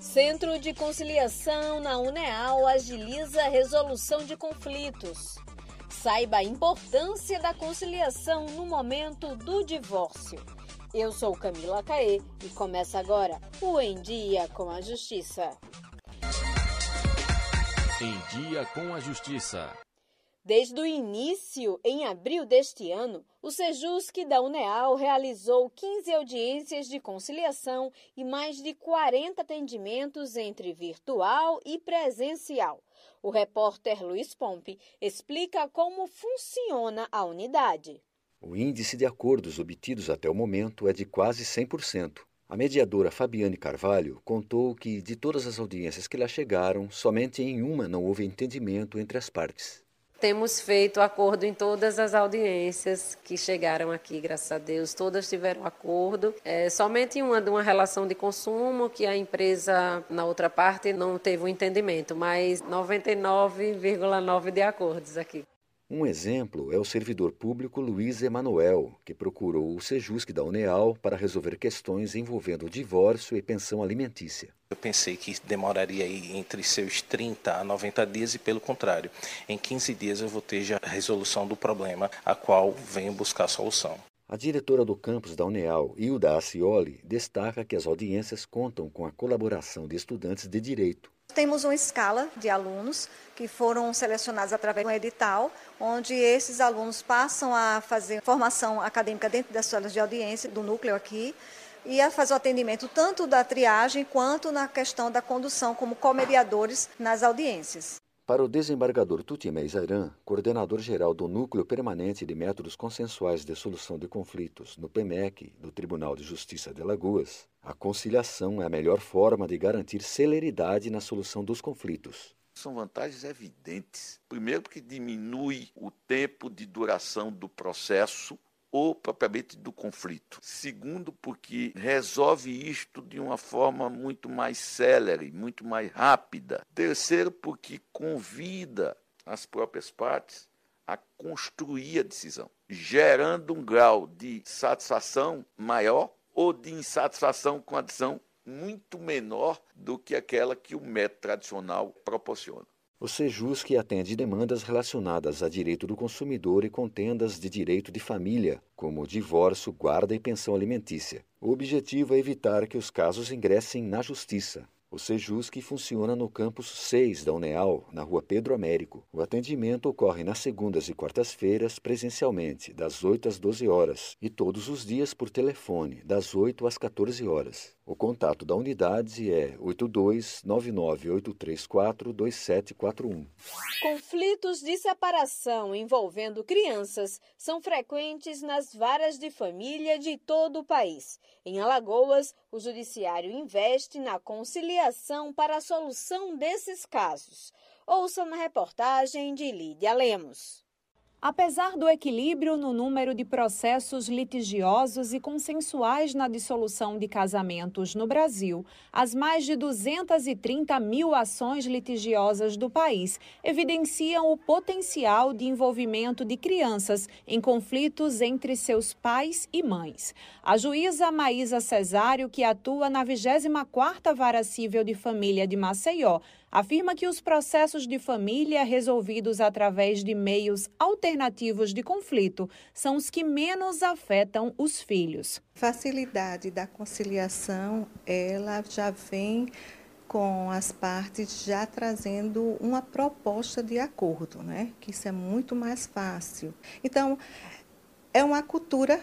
Centro de Conciliação na UNEAL agiliza a resolução de conflitos. Saiba a importância da conciliação no momento do divórcio. Eu sou Camila Caê e começa agora o Em Dia com a Justiça. Em Dia com a Justiça. Desde o início, em abril deste ano, o Sejusc da Uneal realizou 15 audiências de conciliação e mais de 40 atendimentos entre virtual e presencial. O repórter Luiz Pompe explica como funciona a unidade. O índice de acordos obtidos até o momento é de quase 100%. A mediadora Fabiane Carvalho contou que, de todas as audiências que lá chegaram, somente em uma não houve entendimento entre as partes. Temos feito acordo em todas as audiências que chegaram aqui, graças a Deus, todas tiveram acordo. É, somente uma de uma relação de consumo que a empresa na outra parte não teve o um entendimento, mas 99,9 de acordos aqui. Um exemplo é o servidor público Luiz Emanuel, que procurou o Sejusc da Uneal para resolver questões envolvendo divórcio e pensão alimentícia. Eu pensei que demoraria aí entre seus 30 a 90 dias e pelo contrário, em 15 dias eu vou ter já a resolução do problema a qual venho buscar solução. A diretora do campus da Uneal, Hilda Acioli, destaca que as audiências contam com a colaboração de estudantes de direito temos uma escala de alunos que foram selecionados através de um edital, onde esses alunos passam a fazer formação acadêmica dentro das salas de audiência do núcleo aqui e a fazer o atendimento tanto da triagem quanto na questão da condução como comediadores nas audiências. Para o desembargador Tutimé Zairan, coordenador-geral do Núcleo Permanente de Métodos Consensuais de Solução de Conflitos no PEMEC, do Tribunal de Justiça de Lagoas, a conciliação é a melhor forma de garantir celeridade na solução dos conflitos. São vantagens evidentes. Primeiro, porque diminui o tempo de duração do processo ou propriamente do conflito. Segundo, porque resolve isto de uma forma muito mais célere, muito mais rápida. Terceiro, porque convida as próprias partes a construir a decisão, gerando um grau de satisfação maior ou de insatisfação com a decisão muito menor do que aquela que o método tradicional proporciona. O SEJUSC atende demandas relacionadas a direito do consumidor e contendas de direito de família, como divórcio, guarda e pensão alimentícia. O objetivo é evitar que os casos ingressem na justiça. O Sejusc funciona no campus 6 da Uneal, na rua Pedro Américo. O atendimento ocorre nas segundas e quartas-feiras, presencialmente, das 8 às 12 horas, e todos os dias por telefone, das 8 às 14 horas. O contato da unidade é 82-99834-2741. Conflitos de separação envolvendo crianças são frequentes nas varas de família de todo o país. Em Alagoas, o Judiciário investe na conciliação para a solução desses casos. Ouça na reportagem de Lídia Lemos. Apesar do equilíbrio no número de processos litigiosos e consensuais na dissolução de casamentos no Brasil, as mais de 230 mil ações litigiosas do país evidenciam o potencial de envolvimento de crianças em conflitos entre seus pais e mães. A juíza Maísa Cesário, que atua na 24ª Vara Civil de Família de Maceió, afirma que os processos de família resolvidos através de meios alternativos de conflito são os que menos afetam os filhos. Facilidade da conciliação, ela já vem com as partes já trazendo uma proposta de acordo, né? Que isso é muito mais fácil. Então, é uma cultura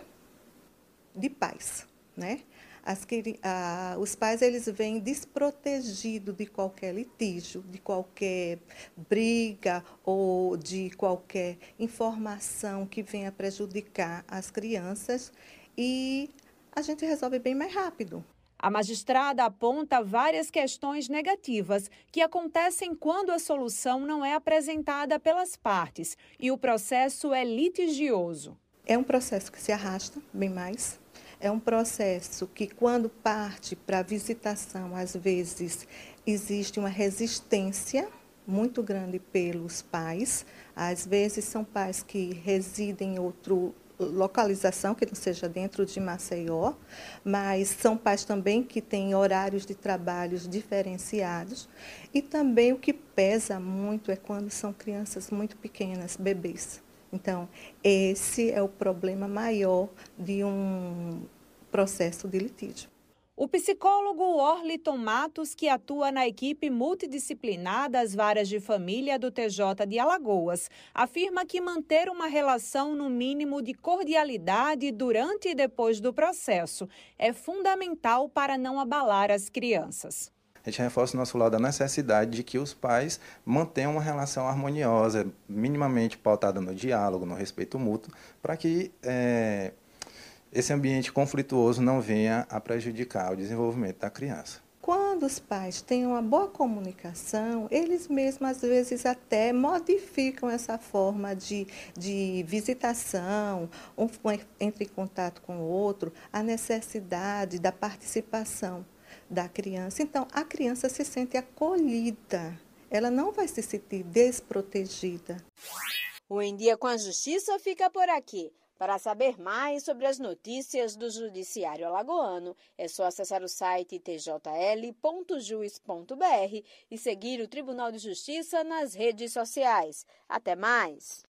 de paz, né? As, a, os pais eles vêm desprotegidos de qualquer litígio, de qualquer briga ou de qualquer informação que venha prejudicar as crianças e a gente resolve bem mais rápido. A magistrada aponta várias questões negativas que acontecem quando a solução não é apresentada pelas partes e o processo é litigioso. É um processo que se arrasta bem mais, é um processo que, quando parte para visitação, às vezes existe uma resistência muito grande pelos pais. Às vezes são pais que residem em outro localização que não seja dentro de Maceió, mas são pais também que têm horários de trabalhos diferenciados. E também o que pesa muito é quando são crianças muito pequenas, bebês. Então, esse é o problema maior de um processo de litígio. O psicólogo Orliton Matos, que atua na equipe multidisciplinar das varas de família do TJ de Alagoas, afirma que manter uma relação no mínimo de cordialidade durante e depois do processo é fundamental para não abalar as crianças. A gente reforça o nosso lado da necessidade de que os pais mantenham uma relação harmoniosa, minimamente pautada no diálogo, no respeito mútuo, para que é, esse ambiente conflituoso não venha a prejudicar o desenvolvimento da criança. Quando os pais têm uma boa comunicação, eles mesmos às vezes até modificam essa forma de, de visitação, um entra em contato com o outro, a necessidade da participação da criança. Então, a criança se sente acolhida, ela não vai se sentir desprotegida. O Em Dia com a Justiça fica por aqui. Para saber mais sobre as notícias do Judiciário Alagoano, é só acessar o site tjl.juiz.br e seguir o Tribunal de Justiça nas redes sociais. Até mais!